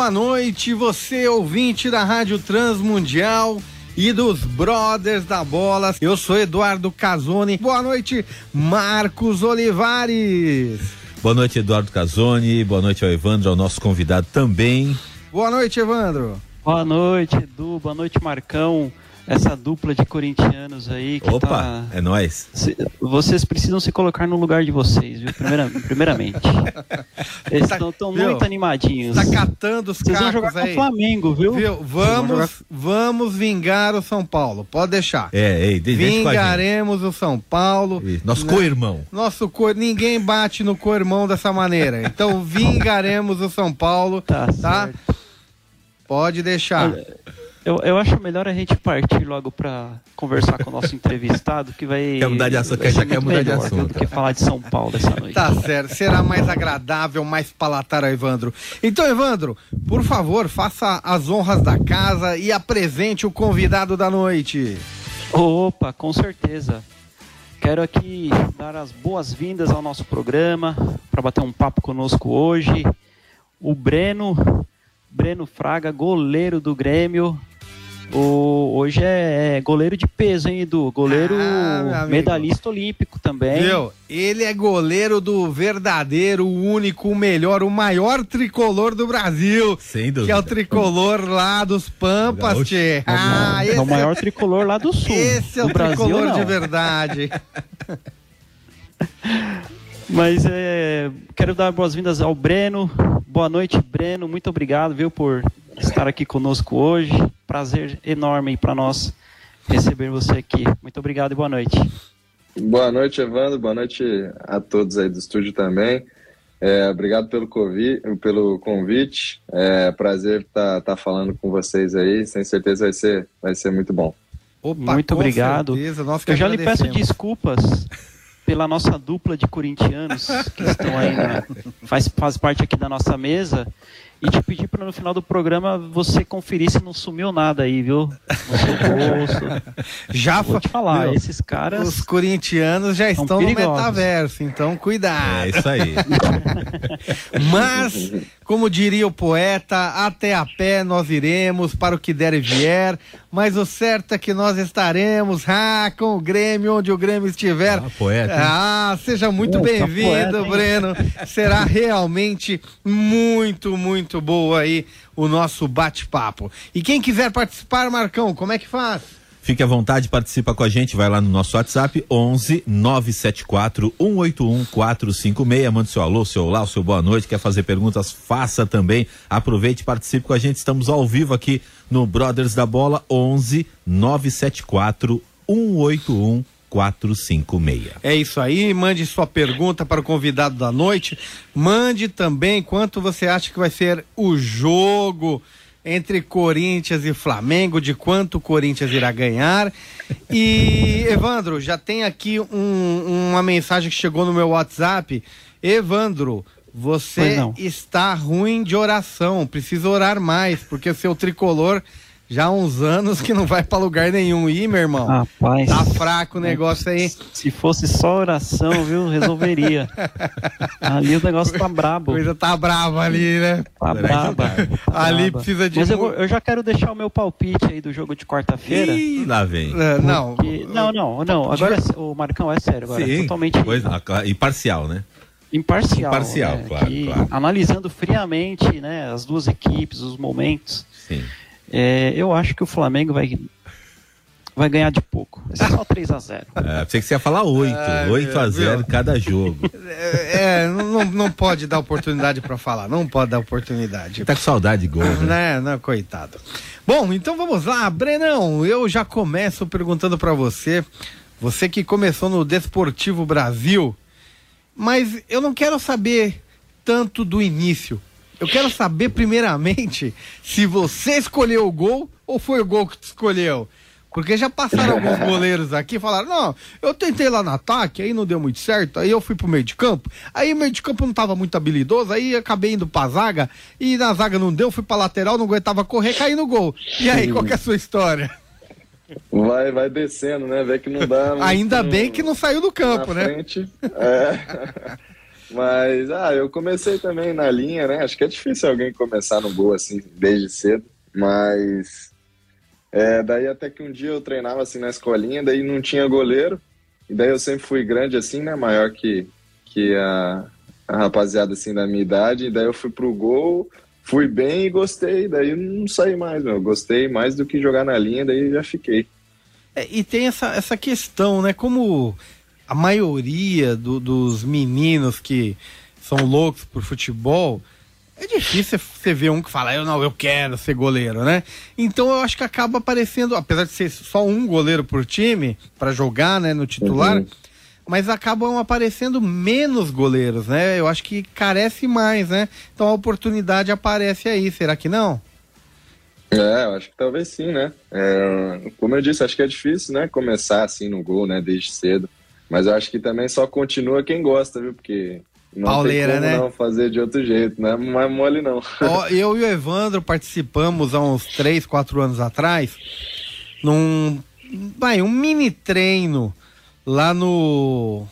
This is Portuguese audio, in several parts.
Boa noite, você ouvinte da Rádio Transmundial e dos Brothers da Bola. Eu sou Eduardo Casoni. Boa noite, Marcos Olivares. Boa noite, Eduardo Casoni. Boa noite ao Evandro, ao nosso convidado também. Boa noite, Evandro. Boa noite, Edu. Boa noite, Marcão essa dupla de corintianos aí que Opa, tá... é nós. Vocês precisam se colocar no lugar de vocês, viu? Primeira, primeiramente. Eles estão tá, muito animadinhos. Tá catando os Vocês vão jogar aí. com o Flamengo, viu? viu? Vamos, jogar... vamos vingar o São Paulo. Pode deixar. É, ei, Vingaremos o São Paulo. Isso. Nosso né? co-irmão. Nosso co ninguém bate no co-irmão dessa maneira. Então vingaremos o São Paulo, tá? tá? Pode deixar. Olha... Eu, eu acho melhor a gente partir logo para conversar com o nosso entrevistado, que vai. Quer mudar de assunto, já quer mudar de assunto. Do que falar de São Paulo essa noite. Tá certo, será mais agradável, mais palatar, Evandro. Então, Evandro, por favor, faça as honras da casa e apresente o convidado da noite. Opa, com certeza. Quero aqui dar as boas-vindas ao nosso programa para bater um papo conosco hoje. O Breno, Breno Fraga, goleiro do Grêmio, o, hoje é, é, goleiro de peso, hein, Edu? Goleiro ah, medalhista olímpico também. Viu? Ele é goleiro do verdadeiro, o único, o melhor, o maior tricolor do Brasil. Sem dúvida. Que é o tricolor lá dos Pampas, tchê. Ah, é, o maior tricolor lá do sul. Esse é o tricolor Brasil, de verdade. Mas é, quero dar boas-vindas ao Breno. Boa noite, Breno. Muito obrigado, viu, por estar aqui conosco hoje. Prazer enorme para nós receber você aqui. Muito obrigado e boa noite. Boa noite, Evandro. Boa noite a todos aí do estúdio também. É, obrigado pelo, convite, pelo convite. É prazer estar tá, tá falando com vocês aí. Sem certeza vai ser, vai ser muito bom. Opa, muito obrigado. Eu já lhe peço desculpas pela nossa dupla de corintianos que estão aí, na, faz, faz parte aqui da nossa mesa e te pedir para no final do programa você conferir se não sumiu nada aí, viu? No seu bolso. Já vou te falar, viu? esses caras. Os corintianos já estão perigosos. no metaverso, então cuidado. É isso aí. Mas, como diria o poeta, até a pé nós iremos para o que der e vier. Mas o certo é que nós estaremos ah, com o Grêmio, onde o Grêmio estiver. Ah, poeta. Hein? Ah, seja muito bem-vindo, Breno. Será realmente muito, muito boa aí o nosso bate-papo. E quem quiser participar, Marcão, como é que faz? Fique à vontade, participa com a gente, vai lá no nosso WhatsApp 11 974 181 456, manda seu alô, seu olá, seu boa noite, quer fazer perguntas, faça também, aproveite participe com a gente, estamos ao vivo aqui no Brothers da Bola 11 974 181 456. É isso aí, mande sua pergunta para o convidado da noite. Mande também quanto você acha que vai ser o jogo entre Corinthians e Flamengo, de quanto o Corinthians irá ganhar. E, Evandro, já tem aqui um, uma mensagem que chegou no meu WhatsApp. Evandro, você está ruim de oração, precisa orar mais, porque seu tricolor já há uns anos que não vai para lugar nenhum. Ih, meu irmão. Rapaz. Tá fraco o negócio aí. Se fosse só oração, viu? Resolveria. ali o negócio tá brabo. A coisa tá brava ali, né? Tá braba. Tá ali braba. precisa de. Mas eu, vou, eu, já quero deixar o meu palpite aí do jogo de quarta-feira. Ih, lá vem. É, não. Não, não, não. Agora é, o Marcão é sério agora. Sim, totalmente. Pois, imparcial, né? Imparcial. Imparcial, né? claro, claro. Analisando friamente, né, as duas equipes, os momentos. Sim. É, eu acho que o Flamengo vai, vai ganhar de pouco. Vai ser só 3 a 0 é, Pensei que você ia falar 8. Ah, 8 a 0 viu? cada jogo. É, não, não pode dar oportunidade para falar. Não pode dar oportunidade. Tá com saudade de gol, né? né? Não, coitado. Bom, então vamos lá. Brenão, eu já começo perguntando para você. Você que começou no Desportivo Brasil. Mas eu não quero saber tanto do início eu quero saber primeiramente se você escolheu o gol ou foi o gol que te escolheu. Porque já passaram alguns goleiros aqui e falaram, não, eu tentei lá no ataque, aí não deu muito certo, aí eu fui pro meio de campo, aí o meio de campo não tava muito habilidoso, aí acabei indo pra zaga, e na zaga não deu, fui pra lateral, não aguentava correr, caí no gol. E aí, qual que é a sua história? Vai, vai descendo, né? Vê que não dá. Ainda bem que não saiu do campo, na né? Frente. É. Mas, ah, eu comecei também na linha, né? Acho que é difícil alguém começar no gol assim desde cedo, mas é, daí até que um dia eu treinava assim na escolinha, daí não tinha goleiro, e daí eu sempre fui grande assim, né? Maior que, que a, a rapaziada assim da minha idade, e daí eu fui pro gol, fui bem e gostei, daí não saí mais, meu. Gostei mais do que jogar na linha, daí já fiquei. É, e tem essa, essa questão, né? Como a maioria do- dos meninos que são loucos por futebol, é difícil você ver um que fala, eu não, eu quero ser goleiro, né? Então eu acho que acaba aparecendo, apesar de ser só um goleiro por time, para jogar, né, no titular, Uhum. mas acabam aparecendo menos goleiros, né? Eu acho que carece mais, né? Então a oportunidade aparece aí, será que não? É, eu acho que talvez sim, né? É, como eu disse, acho que é difícil, né? Começar assim no gol, né? Desde cedo. Mas eu acho que também só continua quem gosta, viu? Porque não Pauleira, tem como né? não fazer de outro jeito, né? Não é mole não. Ó, eu e o Evandro participamos há uns 3, 4 anos atrás num vai, um mini treino lá no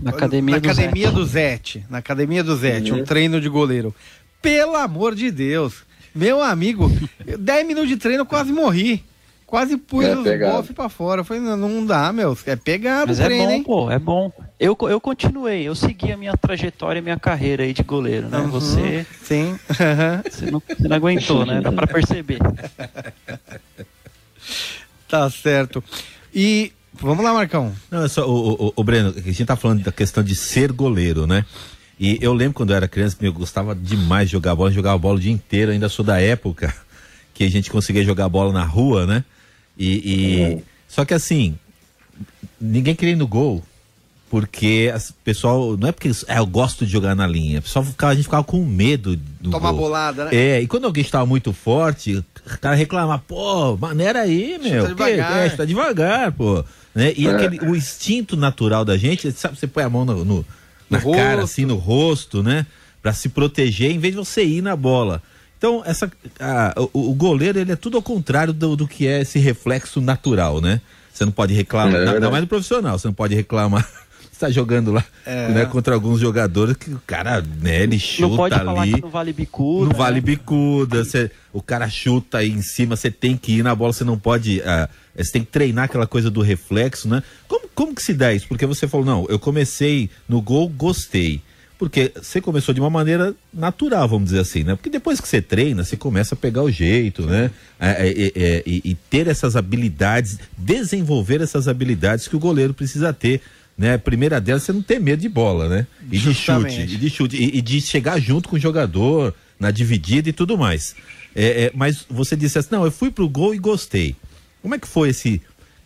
Na academia na do academia Zé. do Zete, na academia do Zete, Uhum. um treino de goleiro. Pelo amor de Deus, meu amigo, 10 minutos de treino eu quase morri. Quase pus É os bofs pra fora. Eu falei, não, não dá, meu. É pegado Mas o é treino, bom, hein? pô, é bom. Eu, eu continuei, eu segui a minha trajetória e minha carreira aí de goleiro, né? Uhum, Você, Sim. você, não, você não aguentou, né? Dá pra perceber. tá certo. E vamos lá, Marcão. Não, é só, o, o, o Breno, a gente tá falando da questão de ser goleiro, né? E eu lembro quando eu era criança, eu gostava demais de jogar bola, eu jogava bola o dia inteiro, ainda sou da época que a gente conseguia jogar bola na rua, né? E, e- só que assim, ninguém queria ir no gol, porque o pessoal, não é porque ah, eu gosto de jogar na linha, o pessoal ficava, a gente ficava com medo do Tomar gol. bolada, né? É, e quando alguém estava muito forte, o cara reclama, pô, maneira aí, meu. Chuta devagar. Que, é, chuta devagar, pô. Né? E É. aquele, o instinto natural da gente, sabe, você põe a mão no, no- na No cara, rosto. assim, no rosto, né? Pra se proteger, em vez de você ir na bola. Então, essa, a- o, o goleiro, ele é tudo ao contrário do, do que é esse reflexo natural, né? Você não pode reclamar, É ainda mais no profissional, você não pode reclamar. Você tá jogando lá É. né, contra alguns jogadores que o cara, né, ele chuta Não pode falar ali. que não vale bicuda. Não vale né? bicuda, cê- o cara chuta aí em cima, você tem que ir na bola, você não pode. ah, Você tem que treinar aquela coisa do reflexo, né? Como, como que se dá isso? Porque você falou, não, eu comecei no gol, gostei. Porque você começou de uma maneira natural, vamos dizer assim, né? Porque depois que você treina, você começa a pegar o jeito, né? É, é, é, é, e, e ter essas habilidades, desenvolver essas habilidades que o goleiro precisa ter. Né? A primeira delas, você não ter medo de bola, né? E de Justamente. chute, e de chute, e, e de chegar junto com o jogador, na dividida e tudo mais. É, é, mas você disse assim, não, eu fui pro gol e gostei. Como é que foi esse.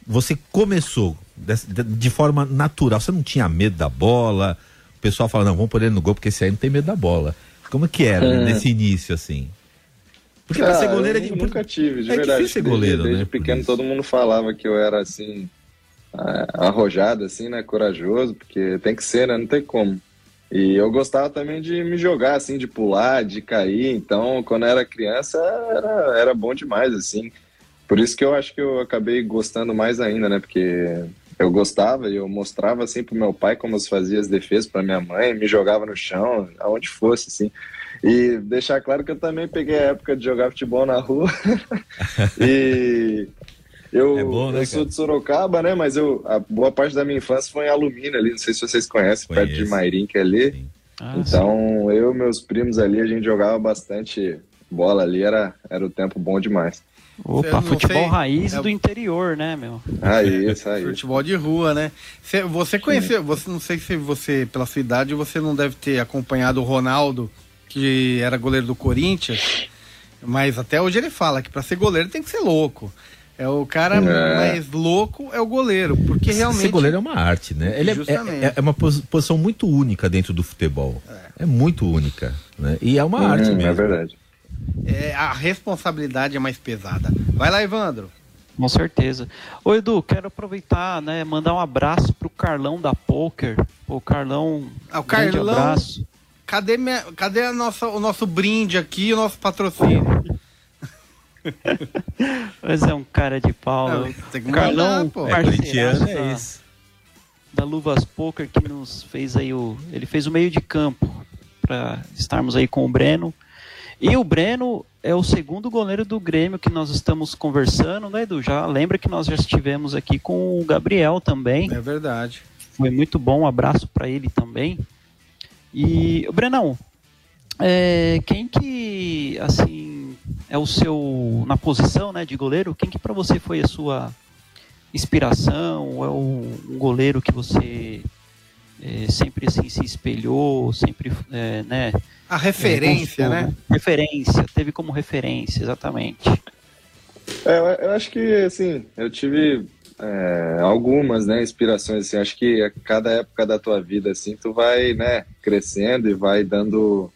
Você começou de, de forma natural, você não tinha medo da bola? O pessoal fala, não, vamos pôr ele no gol porque esse aí não tem medo da bola. Como que era É. nesse início, assim? Porque pra Ah, ser goleiro é de- nunca tive, de é verdade. difícil ser Desde- goleiro, desde, né, por pequeno todo mundo falava que eu era assim arrojado, assim, né, corajoso, porque tem que ser, né, não tem como. E eu gostava também de me jogar, assim, de pular, de cair. Então, quando eu era criança, era, era bom demais, assim. Por isso que eu acho que eu acabei gostando mais ainda, né? Porque eu gostava e eu mostrava, assim, pro meu pai como eu fazia as defesas pra minha mãe, me jogava no chão, aonde fosse, assim. E deixar claro que eu também peguei a época de jogar futebol na rua. e eu, É bom, né, eu sou de Sorocaba, né? Mas eu, a boa parte da minha infância foi em Alumínio ali. Não sei se vocês conhecem, perto de Conheço. Mairim, que é ali. Sim. Ah, sim. Então, eu e meus primos ali, a gente jogava bastante bola ali, era, era o tempo bom demais. Opa, futebol sei, raiz é- do interior, né, meu? Aí, isso aí. Futebol de rua, né? Cê- você conheceu, você não sei se você, pela sua idade, você não deve ter acompanhado o Ronaldo, que era goleiro do Corinthians, mas até hoje ele fala que pra ser goleiro tem que ser louco. É o cara É. mais louco é o goleiro, porque realmente Ser goleiro é uma arte, né? Ele é, Justamente. é, é uma pos- posição muito única dentro do futebol. É, muito única. Né? E é uma Hum, arte é mesmo. verdade. É, a responsabilidade é mais pesada. Vai lá, Evandro. Com certeza. Ô Edu, quero aproveitar, né, mandar um abraço pro Carlão da Poker. Pô, Carlão, Ah, o grande Carlão- abraço. Cadê, minha, cadê a nossa, o nosso brinde aqui, o nosso patrocínio? Mas é um cara de pau. Não, tem que Carlão, mandar, pô. É é da- isso. da Luvas Poker que nos fez aí o. Ele fez o meio de campo para estarmos aí com o Breno. E o Breno é o segundo goleiro do Grêmio que nós estamos conversando, né, Edu? Já lembra que nós já estivemos aqui com o Gabriel também. É verdade. Foi muito bom, um abraço para ele também. E, Brenão, é, quem que, assim, é o seu, na posição, né, de goleiro, quem que para você foi a sua inspiração? É o, um goleiro que você é, sempre, assim, se espelhou, sempre, é, né? A referência, é, né? Referência, teve como referência, exatamente. É, eu, eu acho que, assim, eu tive é, algumas, né, inspirações, assim, acho que a cada época da tua vida, assim, tu vai, né, crescendo e vai dando,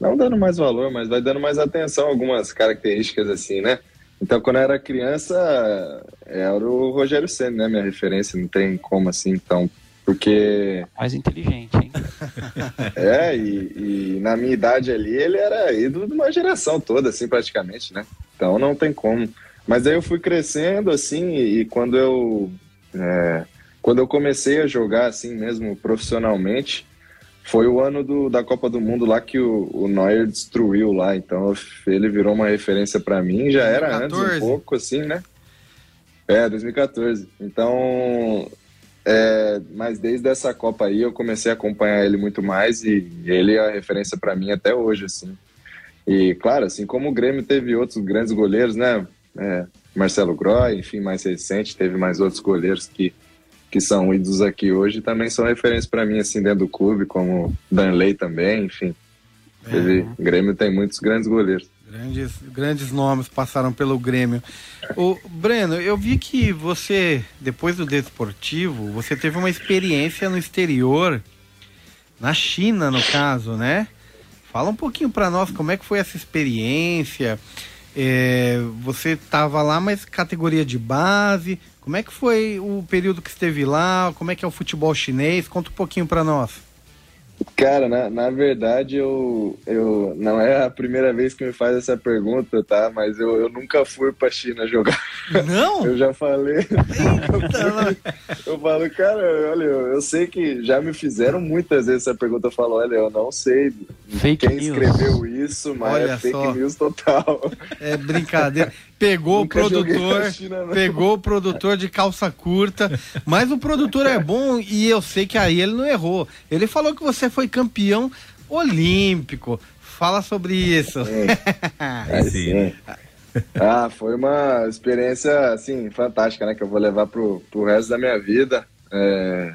não dando mais valor, mas vai dando mais atenção a algumas características, assim, né? Então, quando eu era criança, era o Rogério Senna, né, minha referência, não tem como, assim, então, porque Mais inteligente, hein? é, e, e na minha idade ali, ele era ídolo de uma geração toda, assim, praticamente, né? Então não tem como. Mas aí eu fui crescendo, assim, e, e quando eu. é, quando eu comecei a jogar, assim mesmo, profissionalmente, foi o ano do, da Copa do Mundo lá que o, o Neuer destruiu lá. Então ele virou uma referência para mim, já era antes 2014. um pouco, assim, né? É, 2014. Então, é, mas desde essa Copa aí eu comecei a acompanhar ele muito mais e ele é a referência para mim até hoje, assim. E claro, assim como o Grêmio teve outros grandes goleiros, né? É, Marcelo Groy, enfim, mais recente, teve mais outros goleiros que, que são ídolos aqui hoje também são referências para mim, assim, dentro do clube, como Danley também, enfim. Teve, o Grêmio tem muitos grandes goleiros. Grandes, grandes nomes passaram pelo Grêmio. O Breno, eu vi que você, depois do desportivo, você teve uma experiência no exterior, na China, no caso, né? Fala um pouquinho para nós como é que foi essa experiência. É, você estava lá, mas categoria de base. Como é que foi o período que esteve lá? Como é que é o futebol chinês? Conta um pouquinho para nós. Cara, na, na verdade, eu, eu não é a primeira vez que me faz essa pergunta, tá? Mas eu, eu nunca fui pra China jogar. Não? Eu já falei. Eita, Eu falo, cara, olha, eu, eu sei que já me fizeram muitas vezes essa pergunta. Eu falo, olha, eu não sei Fake quem news. escreveu isso, mas Olha é fake só. news total. É brincadeira. Pegou o Nunca produtor, na China, pegou o produtor de calça curta, mas o produtor é bom e eu sei que aí ele não errou. Ele falou que você foi campeão olímpico. Fala sobre isso. Aí sim. sim. Ah, foi uma experiência, assim, fantástica, né? Que eu vou levar pro, pro resto da minha vida. É,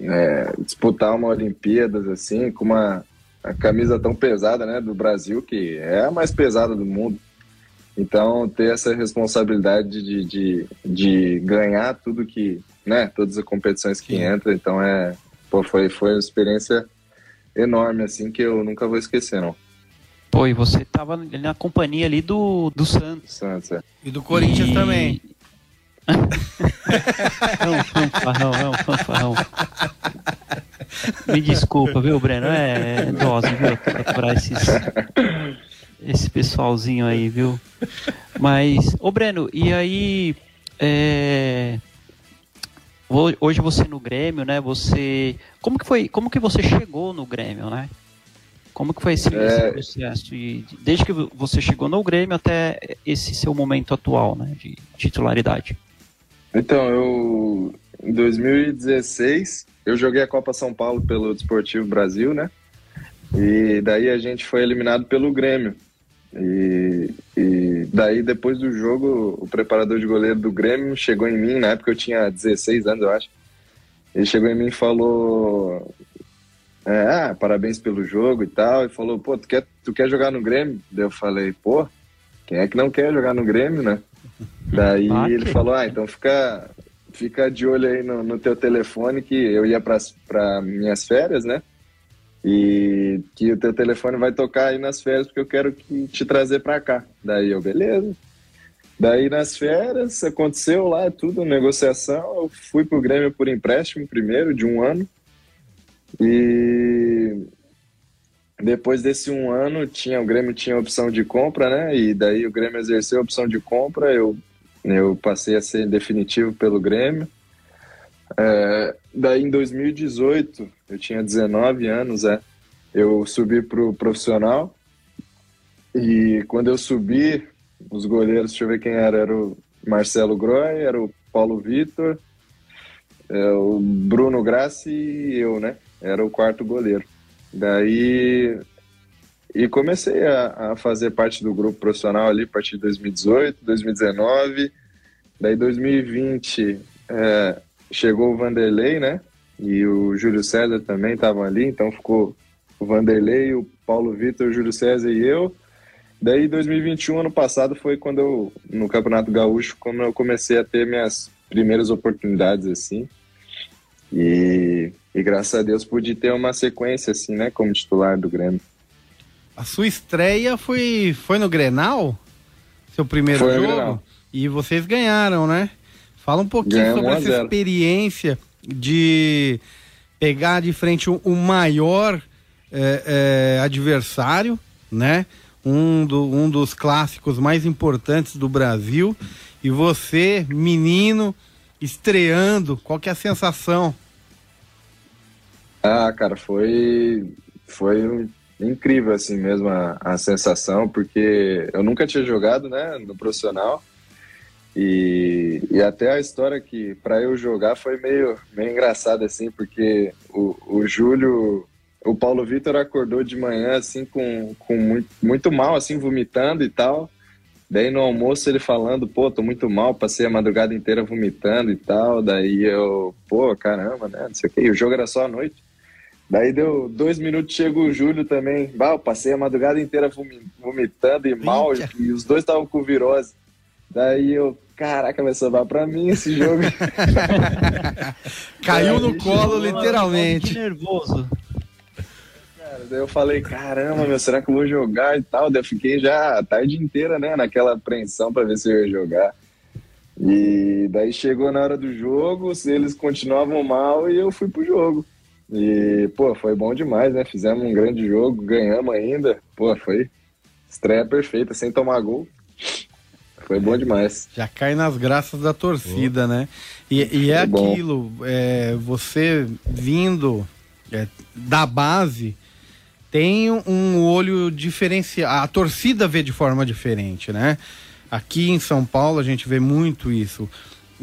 é, disputar uma Olimpíadas, assim, com uma, a camisa tão pesada, né? Do Brasil, que é a mais pesada do mundo. Então, ter essa responsabilidade de, de, de ganhar tudo que, né? Todas as competições que entra. Então, é, pô, foi, foi uma experiência enorme, assim, que eu nunca vou esquecer, não. Pô, e você tava na companhia ali do, do Santos. Santos, é. E do Corinthians E- também. É um fanfarrão, é um fanfarrão. Me desculpa, viu, Breno? É, é dose, viu? Aturar esses, esse pessoalzinho aí, viu? Mas, ô Breno, e aí. é, Hoje você no Grêmio, né? Você. Como que foi? Como que você chegou no Grêmio, né? Como que foi esse, É. esse processo? de- desde que você chegou no Grêmio até esse seu momento atual, né? De titularidade. Então, eu em 2016 eu joguei a Copa São Paulo pelo Desportivo Brasil, né? E daí a gente foi eliminado pelo Grêmio. E, e daí depois do jogo, o preparador de goleiro do Grêmio chegou em mim, na época eu tinha 16 anos, eu acho. Ele chegou em mim e falou: é, ah, parabéns pelo jogo e tal. E falou: pô, tu quer, tu quer jogar no Grêmio? Daí eu falei: pô, quem é que não quer jogar no Grêmio, né? Daí Ah, ele que- falou: ah, então fica, fica de olho aí no, no teu telefone que eu ia para minhas férias, né? E que o teu telefone vai tocar aí nas férias porque eu quero que, te trazer para cá. Daí eu, beleza. Daí nas férias aconteceu lá tudo, negociação. Eu fui pro Grêmio por empréstimo primeiro, de um ano. E depois desse um ano, tinha o Grêmio tinha opção de compra, né? E daí o Grêmio exerceu a opção de compra. Eu, eu passei a ser definitivo pelo Grêmio. É, daí em 2018, eu tinha 19 anos, é, eu subi pro profissional. E quando eu subi, os goleiros, deixa eu ver quem era, era o Marcelo Groy, era o Paulo Vitor, é, o Bruno Grassi e eu, né? Era o quarto goleiro. Daí e comecei a, a, fazer parte do grupo profissional ali a partir de 2018, 2019. Daí 2020 é, chegou o Vanderlei, né? E o Júlio César também estavam ali, então ficou o Vanderlei, o Paulo Vitor, o Júlio César e eu. Daí 2021, ano passado, foi quando eu, no Campeonato Gaúcho, quando eu comecei a ter minhas primeiras oportunidades, assim. E, e graças a Deus pude ter uma sequência, assim, né, como titular do Grêmio. A sua estreia foi, foi no Grenal? Seu primeiro foi jogo? E vocês ganharam, né? Fala um pouquinho Ganhamos sobre essa experiência de pegar de frente o, o maior é, é, adversário, né? um, do, um dos clássicos mais importantes do Brasil. E você, menino, estreando, qual que é a sensação? Ah, cara, foi, foi incrível assim mesmo a, a sensação, porque eu nunca tinha jogado, né, no profissional. E, e até a história que para eu jogar foi meio, meio engraçada assim, porque o, o Júlio o Paulo Vitor acordou de manhã, assim, com, com muito, muito mal, assim, vomitando e tal. Daí no almoço ele falando, pô, tô muito mal, passei a madrugada inteira vomitando e tal. Daí eu, pô, caramba, né? Não sei o quê. E o jogo era só à noite. Daí deu dois minutos, chega o Júlio também. Bah, eu passei a madrugada inteira vomitando e mal, Eita. e os dois estavam com virose. Daí eu, caraca, vai sobrar pra mim esse jogo. Caiu no colo, literalmente. Nervoso cara. Daí eu falei, caramba, meu, será que eu vou jogar e tal? Daí eu fiquei já a tarde inteira, né, naquela apreensão para ver se eu ia jogar. E daí chegou na hora do jogo, se eles continuavam mal e eu fui pro jogo. E, pô, foi bom demais, né? Fizemos um grande jogo, ganhamos ainda. Pô, foi estreia perfeita, sem tomar gol. Foi bom demais. Já cai nas graças da torcida, né? E, e é aquilo, é, você vindo é, da base, tem um olho diferenciado. A torcida vê de forma diferente, né? Aqui em São Paulo a gente vê muito isso.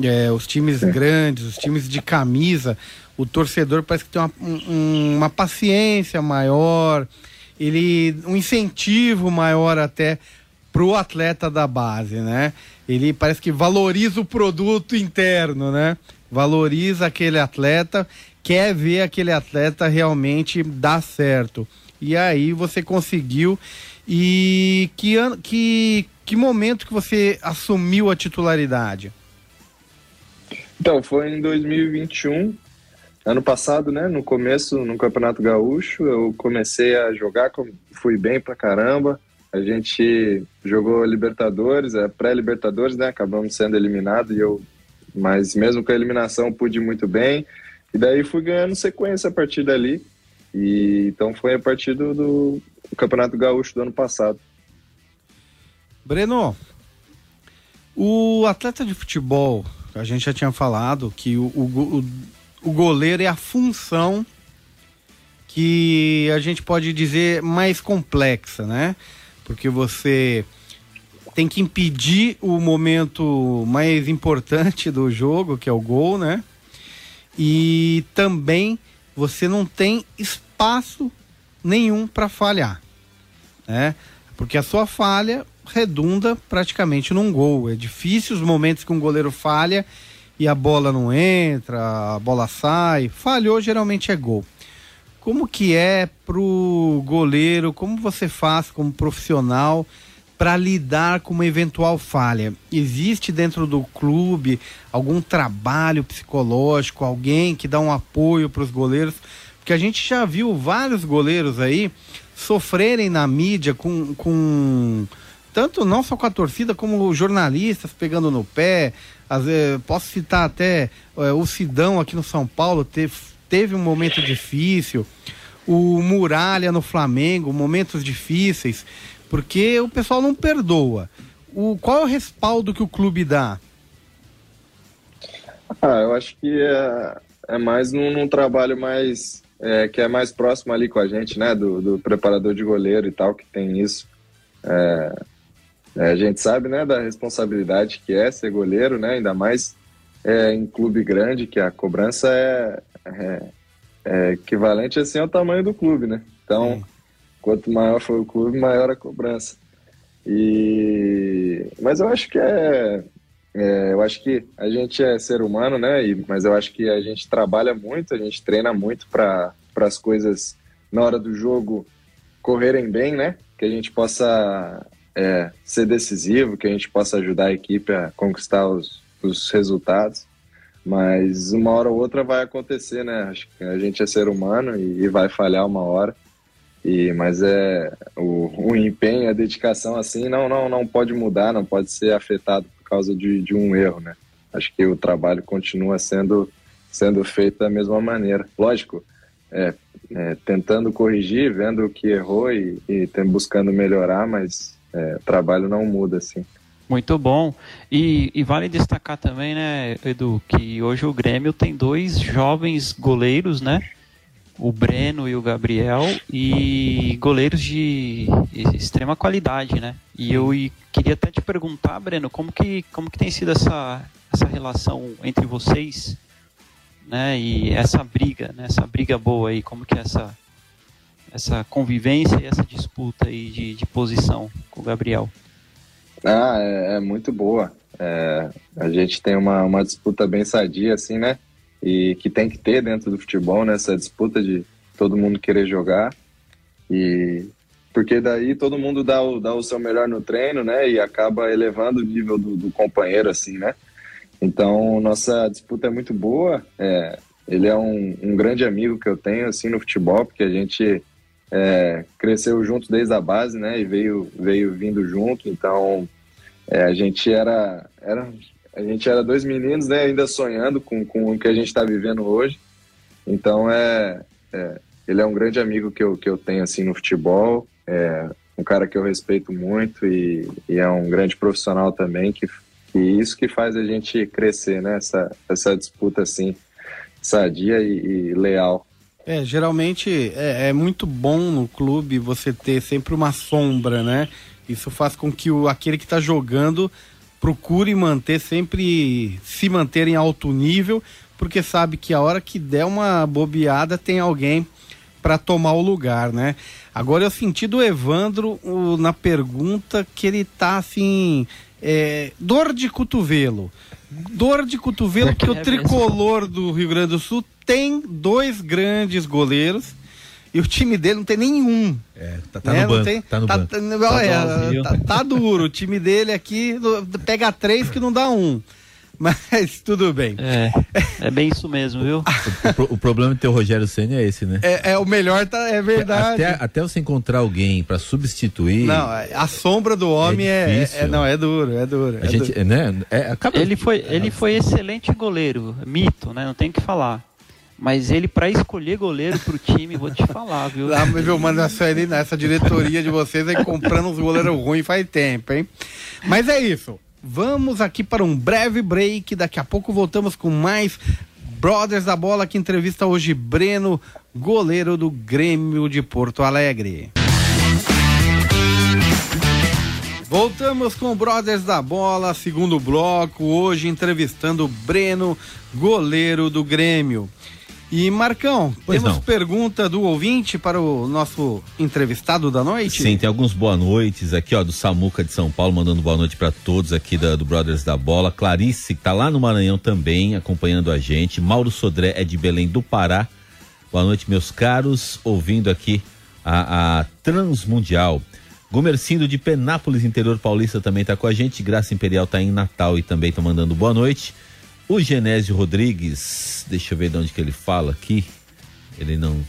É, os times grandes, os times de camisa, o torcedor parece que tem uma, um, uma paciência maior, ele um incentivo maior até pro atleta da base, né? Ele parece que valoriza o produto interno, né? Valoriza aquele atleta, quer ver aquele atleta realmente dar certo. E aí você conseguiu. E que, que, que momento que você assumiu a titularidade? Então, foi em 2021, ano passado, né? No começo, no Campeonato Gaúcho, eu comecei a jogar, fui bem pra caramba. A gente jogou Libertadores, é pré-Libertadores, né? Acabamos sendo eliminados e eu, mas mesmo com a eliminação, pude muito bem. E daí fui ganhando sequência a partir dali. E então foi a partir do, do Campeonato Gaúcho do ano passado. Breno, o atleta de futebol, a gente já tinha falado que o, o, o goleiro é a função que a gente pode dizer mais complexa, né? Porque você tem que impedir o momento mais importante do jogo, que é o gol, né? E também você não tem espaço nenhum para falhar, né? Porque a sua falha redunda praticamente num gol. É difícil os momentos que um goleiro falha e a bola não entra, a bola sai. Falhou geralmente é gol. Como que é pro goleiro? Como você faz como profissional para lidar com uma eventual falha? Existe dentro do clube algum trabalho psicológico, alguém que dá um apoio para os goleiros? Porque a gente já viu vários goleiros aí sofrerem na mídia com, com tanto não só com a torcida, como jornalistas pegando no pé. Vezes, posso citar até é, o Sidão aqui no São Paulo, teve, teve um momento difícil. O Muralha no Flamengo, momentos difíceis, porque o pessoal não perdoa. O, qual é o respaldo que o clube dá? Ah, eu acho que é, é mais num, num trabalho mais é, que é mais próximo ali com a gente, né? Do, do preparador de goleiro e tal, que tem isso. É, é, a gente sabe, né, da responsabilidade que é ser goleiro, né? Ainda mais é, em clube grande, que a cobrança é, é, é equivalente assim ao tamanho do clube, né? Então, quanto maior for o clube, maior a cobrança. E mas eu acho que é, é, eu acho que a gente é ser humano, né? E, mas eu acho que a gente trabalha muito, a gente treina muito para as coisas na hora do jogo correrem bem, né? Que a gente possa é, ser decisivo, que a gente possa ajudar a equipe a conquistar os, os resultados. Mas uma hora ou outra vai acontecer, né? Acho que a gente é ser humano e, vai falhar uma hora. E, mas é o, o, empenho, a dedicação assim não, não, não pode mudar, não pode ser afetado por causa de, de um erro, né? Acho que o trabalho continua sendo, sendo feito da mesma maneira. Lógico, é, é, tentando corrigir, vendo o que errou e, e buscando melhorar, mas é, o trabalho não muda assim. Muito bom. E, e, vale destacar também, né, Edu, que hoje o Grêmio tem dois jovens goleiros, né? O Breno e o Gabriel, e goleiros de extrema qualidade, né? E eu queria até te perguntar, Breno, como que, como que tem sido essa, essa relação entre vocês, né? E essa briga, né? Essa briga boa aí, como que é essa, essa convivência e essa disputa aí de, de posição com o Gabriel? Ah, é, é muito boa. É, a gente tem uma, uma disputa bem sadia, assim, né? E que tem que ter dentro do futebol, né? Essa disputa de todo mundo querer jogar. E porque daí todo mundo dá o, dá o seu melhor no treino, né? E acaba elevando o nível do, do companheiro, assim, né? Então, nossa disputa é muito boa. É, ele é um, um, grande amigo que eu tenho, assim, no futebol, porque a gente é, cresceu junto desde a base, né? E veio, veio vindo junto. Então, é, a gente era, era, a gente era dois meninos, né? Ainda sonhando com, com o que a gente está vivendo hoje. Então, é, é, ele é um grande amigo que eu, que eu tenho, assim, no futebol. É um cara que eu respeito muito e, e é um grande profissional também, que, que isso que faz a gente crescer, né? Essa, essa disputa, assim, sadia e, e leal é, geralmente é, é, muito bom no clube você ter sempre uma sombra, né? Isso faz com que o, aquele que está jogando procure manter sempre se manter em alto nível, porque sabe que a hora que der uma bobeada tem alguém para tomar o lugar, né? Agora eu senti do Evandro o, na pergunta que ele tá assim, é, dor de cotovelo. Dor de cotovelo que o é tricolor do Rio Grande do Sul tem dois grandes goleiros e o time dele não tem nenhum. É, tá, tá né? no banco. Tem, tá, no tá, banco. Tá, é, tá, tá, duro. O time dele aqui pega três que não dá um. Mas tudo bem. É, é bem isso mesmo, viu? o, o, problema de ter o Rogério Senna é esse, né? É, é o melhor, tá, é verdade. Até, até você encontrar alguém para substituir. Não, a sombra do homem é, é, é, não é duro, é duro. A gente, duro. né? Acaba... Ele foi, ele foi excelente goleiro, mito, né? Não tem que falar. Mas ele, para escolher goleiro pro time, vou te falar, viu? Ah, mas, viu, mano, essa, essa diretoria de vocês aí comprando os goleiros ruins faz tempo, hein? Mas é isso. Vamos aqui para um breve break. Daqui a pouco voltamos com mais Brothers da Bola, que entrevista hoje Breno, goleiro do Grêmio de Porto Alegre. Voltamos com Brothers da Bola, segundo bloco, hoje entrevistando Breno, goleiro do Grêmio. E Marcão, pois temos não. pergunta do ouvinte para o nosso entrevistado da noite? Sim, tem alguns boa noites aqui, ó, do Samuca de São Paulo, mandando boa noite para todos aqui da, do Brothers da Bola. Clarice, que tá lá no Maranhão também, acompanhando a gente. Mauro Sodré é de Belém do Pará. Boa noite, meus caros, ouvindo aqui a, a Transmundial. Gomercindo de Penápolis, interior paulista, também está com a gente. Graça Imperial está em Natal e também está mandando boa noite. O Genésio Rodrigues, deixa eu ver de onde que ele fala aqui. Ele não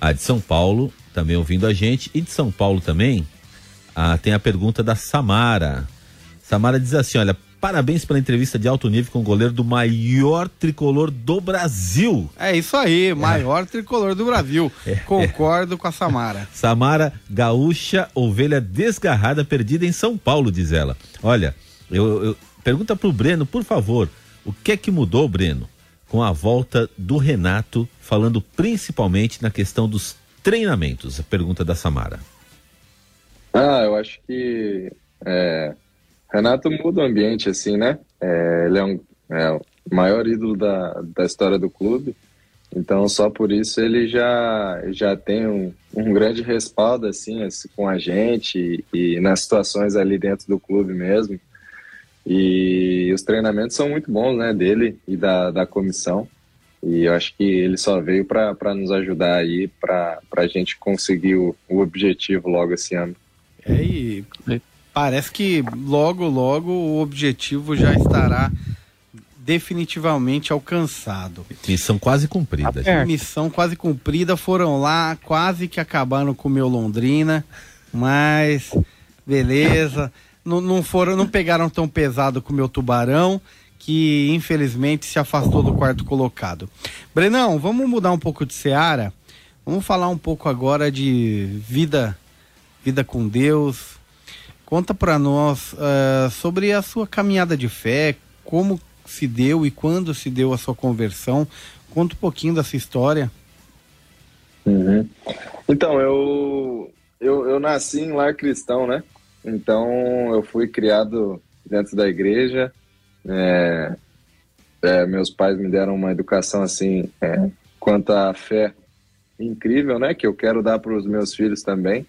A de São Paulo também ouvindo a gente. E de São Paulo também ah, tem a pergunta da Samara. Samara diz assim: olha, parabéns pela entrevista de alto nível com o goleiro do maior tricolor do Brasil. É isso aí, maior tricolor do Brasil. Concordo com a Samara. Samara, gaúcha, ovelha desgarrada, perdida em São Paulo, diz ela. Olha, eu, eu pergunta pro Breno, por favor, o que é que mudou, Breno, com a volta do Renato, falando principalmente na questão dos treinamentos? A pergunta da Samara. Ah, eu acho que é, Renato muda o ambiente, assim, né? É, ele é, um, é o maior ídolo da, da história do clube, então só por isso ele já, já tem um, um grande respaldo, assim, assim, com a gente e, e nas situações ali dentro do clube mesmo. E os treinamentos são muito bons, né, dele e da, da comissão. E eu acho que ele só veio para nos ajudar aí, para a gente conseguir o, o objetivo logo esse ano. É, e parece que logo, logo o objetivo já estará definitivamente alcançado. Missão quase cumprida. Tá Missão quase cumprida, foram lá, quase que acabaram com o meu Londrina, mas beleza. Não, não foram, não pegaram tão pesado com o meu tubarão, que infelizmente se afastou do quarto colocado. Brenão, vamos mudar um pouco de seara. Vamos falar um pouco agora de vida, vida com Deus. Conta para nós uh, sobre a sua caminhada de fé, como se deu e quando se deu a sua conversão. Conta um pouquinho dessa história. Uhum. Então, eu, eu, eu nasci em lar cristão, né? Então, eu fui criado dentro da igreja. É, é, meus pais me deram uma educação assim, é, quanto à fé incrível, né? Que eu quero dar para os meus filhos também.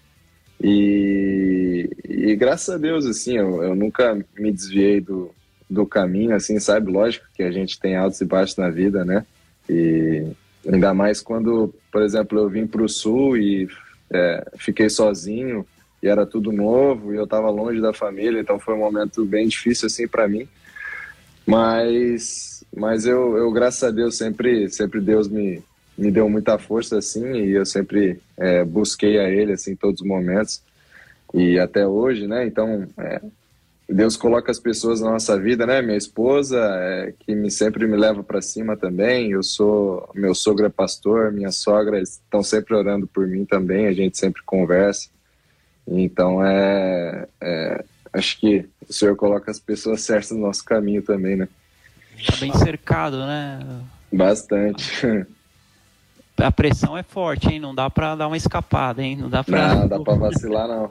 E, e, graças a Deus, assim, eu, eu nunca me desviei do, do caminho, assim, sabe? Lógico que a gente tem altos e baixos na vida, né? E ainda mais quando, por exemplo, eu vim para o Sul e é, fiquei sozinho e era tudo novo e eu estava longe da família, então foi um momento bem difícil assim para mim. Mas mas eu, eu graças a Deus sempre sempre Deus me me deu muita força assim e eu sempre é, busquei a Ele assim todos os momentos e até hoje, né? Então é, Deus coloca as pessoas na nossa vida, né? Minha esposa, é, que me sempre me leva para cima também. Eu sou meu sogro é pastor, minha sogra estão sempre orando por mim também. A gente sempre conversa. Então é, é, acho que o Senhor coloca as pessoas certas no nosso caminho também, né? Tá bem cercado, né? Bastante. A pressão é forte, hein? Não dá para dar uma escapada, hein? Não dá para. Não, dá para vacilar não.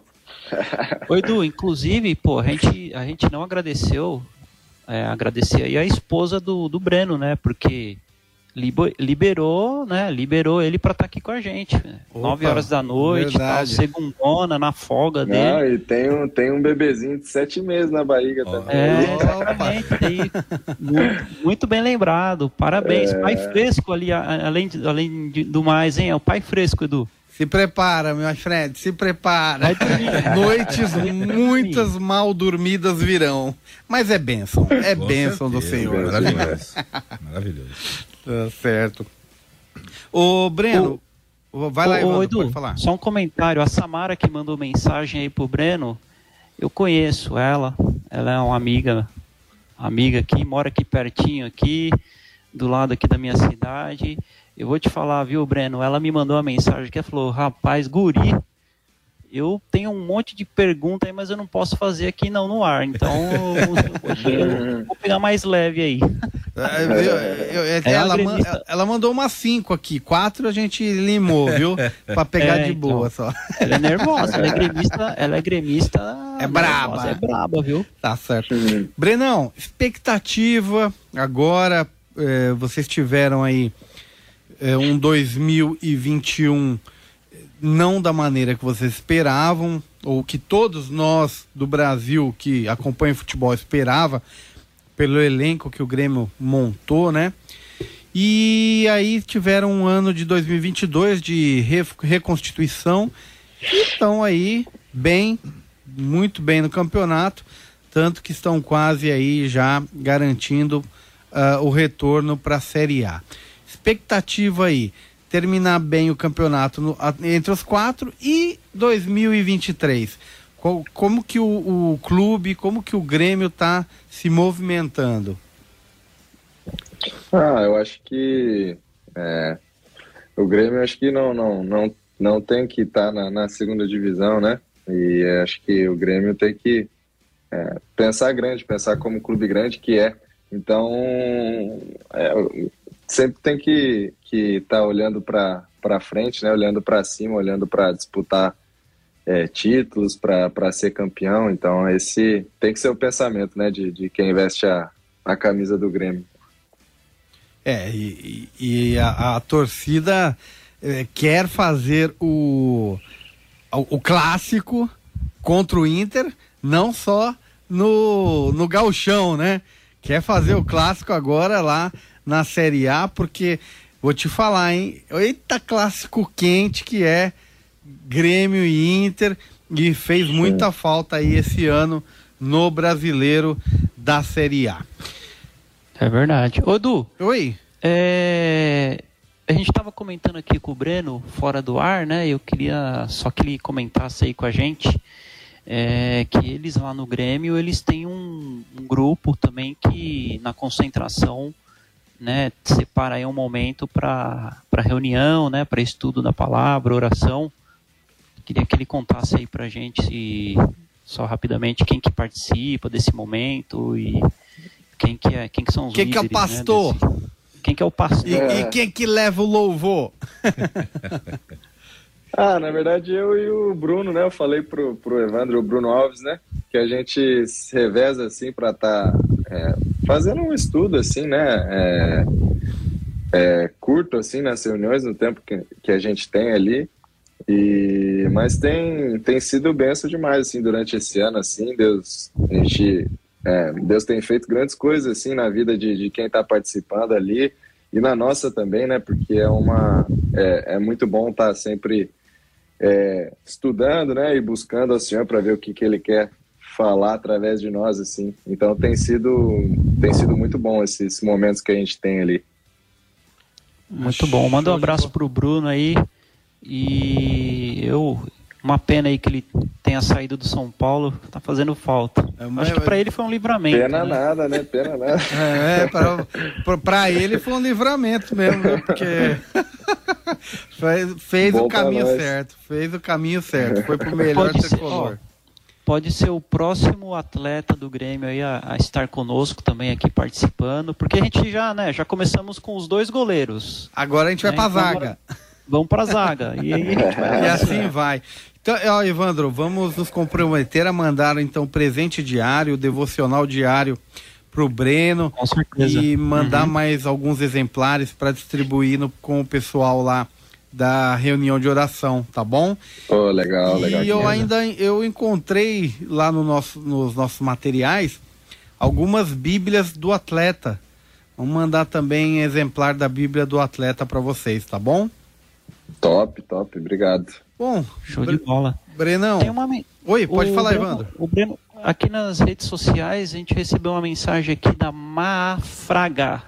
Oi, Edu, inclusive, pô, a gente, a gente não agradeceu, é, agradecer aí a esposa do, do Breno, né? Porque liberou, né? Liberou ele para estar tá aqui com a gente. Né? Opa, 9 horas da noite, tal, segundona, na folga Não, dele. E tem um, tem um bebezinho de sete meses na barriga oh. também. É, exatamente. muito, muito, bem lembrado. Parabéns. É... Pai fresco ali, além, de, além de, do mais, hein? É o pai fresco, Edu. Se prepara, meu Fred, se prepara. Noites muitas mal dormidas virão. Mas é bênção, é Com bênção certeza, do Senhor. Maravilhoso. Maravilhoso. Tá certo. Ô, Breno, o, vai lá, ô, Edu, pode falar. Só um comentário. A Samara que mandou mensagem aí pro Breno, eu conheço ela. Ela é uma amiga, amiga aqui, mora aqui pertinho aqui, do lado aqui da minha cidade. Eu vou te falar, viu, Breno? Ela me mandou uma mensagem que falou: rapaz, guri, eu tenho um monte de pergunta aí, mas eu não posso fazer aqui não no ar. Então, eu vou pegar mais leve aí. É, eu, eu, é ela, ela, mandou umas cinco aqui, quatro a gente limou, viu? Pra pegar é, de boa então, só. Ela é nervosa, ela é gremista, ela é gremista. É braba. Nervosa, é braba, viu? Tá certo. Brenão, expectativa agora, é, vocês tiveram aí é, um 2021 não da maneira que vocês esperavam, ou que todos nós do Brasil que acompanham futebol esperava, pelo elenco que o Grêmio montou, né? E aí tiveram um ano de 2022 de re reconstituição e estão aí bem, muito bem no campeonato, tanto que estão quase aí já garantindo uh, o retorno para a Série A. Expectativa aí terminar bem o campeonato no, entre os quatro e 2023? Qual, como que o, o, clube, como que o Grêmio está se movimentando? Ah, eu acho que é, o Grêmio acho que não não não, não tem que estar tá na, na, segunda divisão, né? E acho que o Grêmio tem que é, pensar grande, pensar como clube grande que é. Então, é, sempre tem que que estar tá olhando para para frente, né? Olhando para cima, olhando para disputar é, títulos, para ser campeão. Então, esse tem que ser o pensamento, né? De, de quem veste a, a camisa do Grêmio. É, e, e a, a, torcida é, quer fazer o, o, o, clássico contra o Inter, não só no, no galchão, né? Quer fazer o clássico agora lá na Série A, porque vou te falar, hein? Eita clássico quente que é Grêmio e Inter, e fez muita falta aí esse ano no brasileiro da Série A. É verdade. Ô, Du. Oi. É... A gente estava comentando aqui com o Breno, fora do ar, né? Eu queria só que ele comentasse aí com a gente é, que eles lá no Grêmio, eles têm um, um grupo também que na concentração né, separa aí um momento para reunião, né, para estudo da palavra, oração. Queria que ele contasse aí para a gente, só rapidamente, quem que participa desse momento e quem que, é, quem que são os quem líderes, que é o pastor? Né, desse... Quem que é o pastor? E, é. e quem que leva o louvor? ah, na verdade eu e o Bruno, né? Eu falei pro, pro Evandro, o Bruno Alves, né? Que a gente se reveza assim para estar tá, é, fazendo um estudo assim, né? É, é, curto assim nas reuniões no tempo que, que a gente tem ali. E, mas tem, tem sido benção demais assim durante esse ano assim Deus a gente é, Deus tem feito grandes coisas assim na vida de, de quem está participando ali e na nossa também, né? Porque é uma é, é muito bom estar tá sempre é, estudando, né? E buscando ao Senhor para ver o que, que Ele quer falar através de nós, assim. Então tem sido tem sido muito bom esses momentos que a gente tem ali. Muito bom. Manda um abraço pro Bruno aí. E eu uma pena aí que ele tenha saído do São Paulo, tá fazendo falta. É, Acho que para ele foi um livramento. Pena né? nada, né? Pena nada. É, pra, pra ele foi um livramento mesmo, né? Porque fez, fez o caminho certo, fez o caminho certo, foi pro melhor pode. Ser, ó, pode ser o próximo atleta do Grêmio aí a, a, estar conosco também aqui participando, porque a gente já, né, já começamos com os dois goleiros. Agora a gente vai né? pra então, zaga. Vamos pra zaga. E aí vai. E assim vai. Então, ó, Evandro, vamos nos comprometer a mandar então presente diário, devocional diário para o Breno com certeza. e mandar uhum. mais alguns exemplares para distribuir no, com o pessoal lá da reunião de oração, tá bom? Oh, legal, e legal. E eu ainda eu encontrei lá no nosso, nos nossos materiais algumas Bíblias do atleta. Vamos mandar também exemplar da Bíblia do atleta para vocês, tá bom? Top, top, obrigado. Bom, show de bola. Brenão. Uma... Oi, pode o falar, Breno, Evandro. O Breno, aqui nas redes sociais a gente recebeu uma mensagem aqui da Mafraga.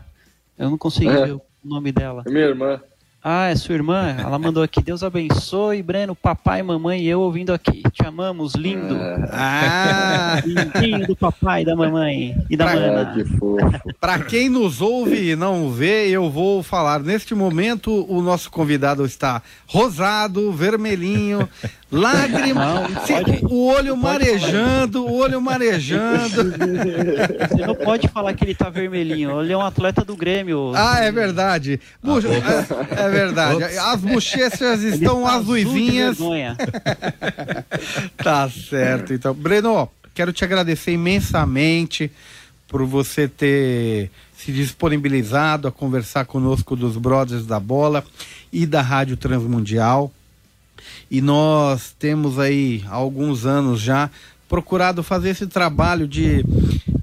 Eu não consegui é. ver o nome dela. É minha irmã. Ah, é sua irmã? Ela mandou aqui. Deus abençoe, Breno, papai, mamãe e eu ouvindo aqui. Te amamos, lindo. Ah! Lindinho do papai da mamãe e da mana. Que fofo. Para quem nos ouve e não vê, eu vou falar. Neste momento, o nosso convidado está rosado, vermelhinho, lágrima, o olho marejando, o olho marejando. Você não pode falar que ele está vermelhinho. Ele é um atleta do Grêmio. Ah, é verdade. Buxa, é, é, verdade. As bochechas estão tá azuisinhas. tá certo. Então, Breno, quero te agradecer imensamente por você ter se disponibilizado a conversar conosco dos Brothers da Bola e da Rádio Transmundial. E nós temos aí há alguns anos já procurado fazer esse trabalho de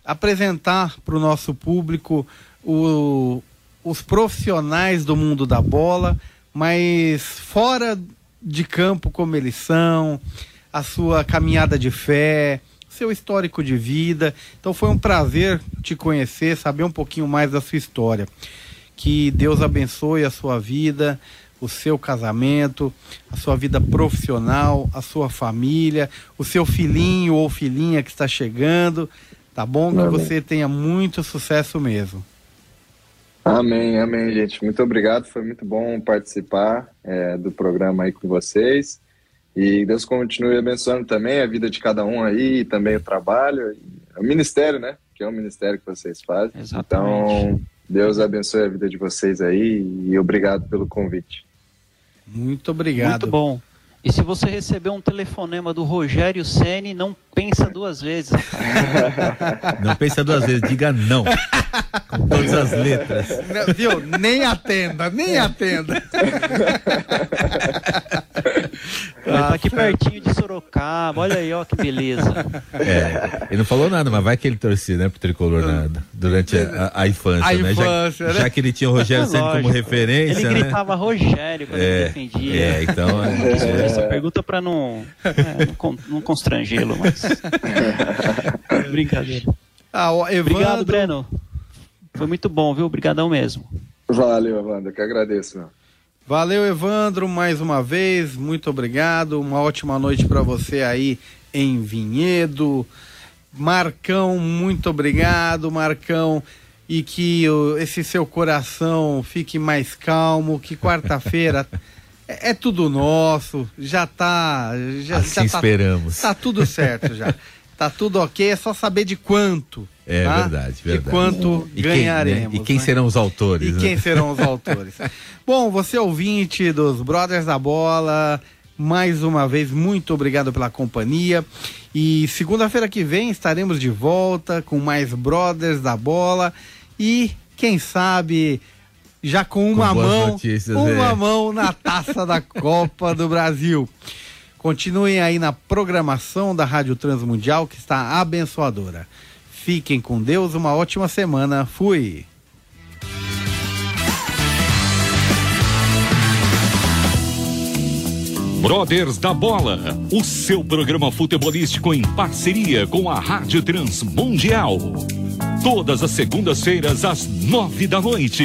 apresentar para o nosso público o, os profissionais do mundo da bola, mas fora de campo como eles são, a sua caminhada de fé, seu histórico de vida. Então foi um prazer te conhecer, saber um pouquinho mais da sua história. Que Deus abençoe a sua vida, o seu casamento, a sua vida profissional, a sua família, o seu filhinho ou filhinha que está chegando, tá bom? Que você tenha muito sucesso mesmo. Amém, amém, gente. Muito obrigado. Foi muito bom participar é, do programa aí com vocês. E Deus continue abençoando também a vida de cada um aí, e também o trabalho, o ministério, né? Que é o ministério que vocês fazem. Exatamente. Então, Deus abençoe a vida de vocês aí e obrigado pelo convite. Muito obrigado. Muito bom. E se você receber um telefonema do Rogério Ceni, não pensa duas vezes. Não pensa duas vezes, diga não. Com todas as letras. Não, viu? Nem atenda, nem atenda. Ele tá aqui pertinho de Sorocaba, olha aí, ó que beleza. É, ele não falou nada, mas vai que ele torcia, né, pro tricolor na- durante a, a infância, A né? infância, já, né? já que ele tinha o Rogério Ceni como Lógico. referência, Ele né? gritava Rogério quando ele É, defendia. é, então. Quis fazer é, essa pergunta para não, é, não não constrangê-lo, mas. Brincadeira. Ah, Evandro, Obrigado, Breno. Foi muito bom, viu? Obrigadão mesmo. Valeu, Evandro, que agradeço. Meu. Valeu, Evandro, mais uma vez. Muito obrigado. Uma ótima noite para você aí em Vinhedo. Marcão, muito obrigado, Marcão. E que esse seu coração fique mais calmo. Que quarta-feira é, é tudo nosso. Já tá. Já, assim já tá, esperamos. tá tudo certo já. Tá tudo ok, é só saber de quanto. É tá? verdade, De verdade. quanto E quem, né? ganharemos. E quem né? serão os autores? E né? quem serão os autores? Bom, você ouvinte dos Brothers da Bola, mais uma vez, muito obrigado pela companhia. E segunda-feira que vem estaremos de volta com mais Brothers da Bola. E quem sabe já com uma boas mão, notícias, uma é. mão na taça da Copa do Brasil. Continuem aí na programação da Rádio Transmundial, que está abençoadora. Fiquem com Deus, uma ótima semana. Fui! Brothers da Bola, o seu programa futebolístico em parceria com a Rádio Transmundial. Todas as segundas-feiras às nove da noite.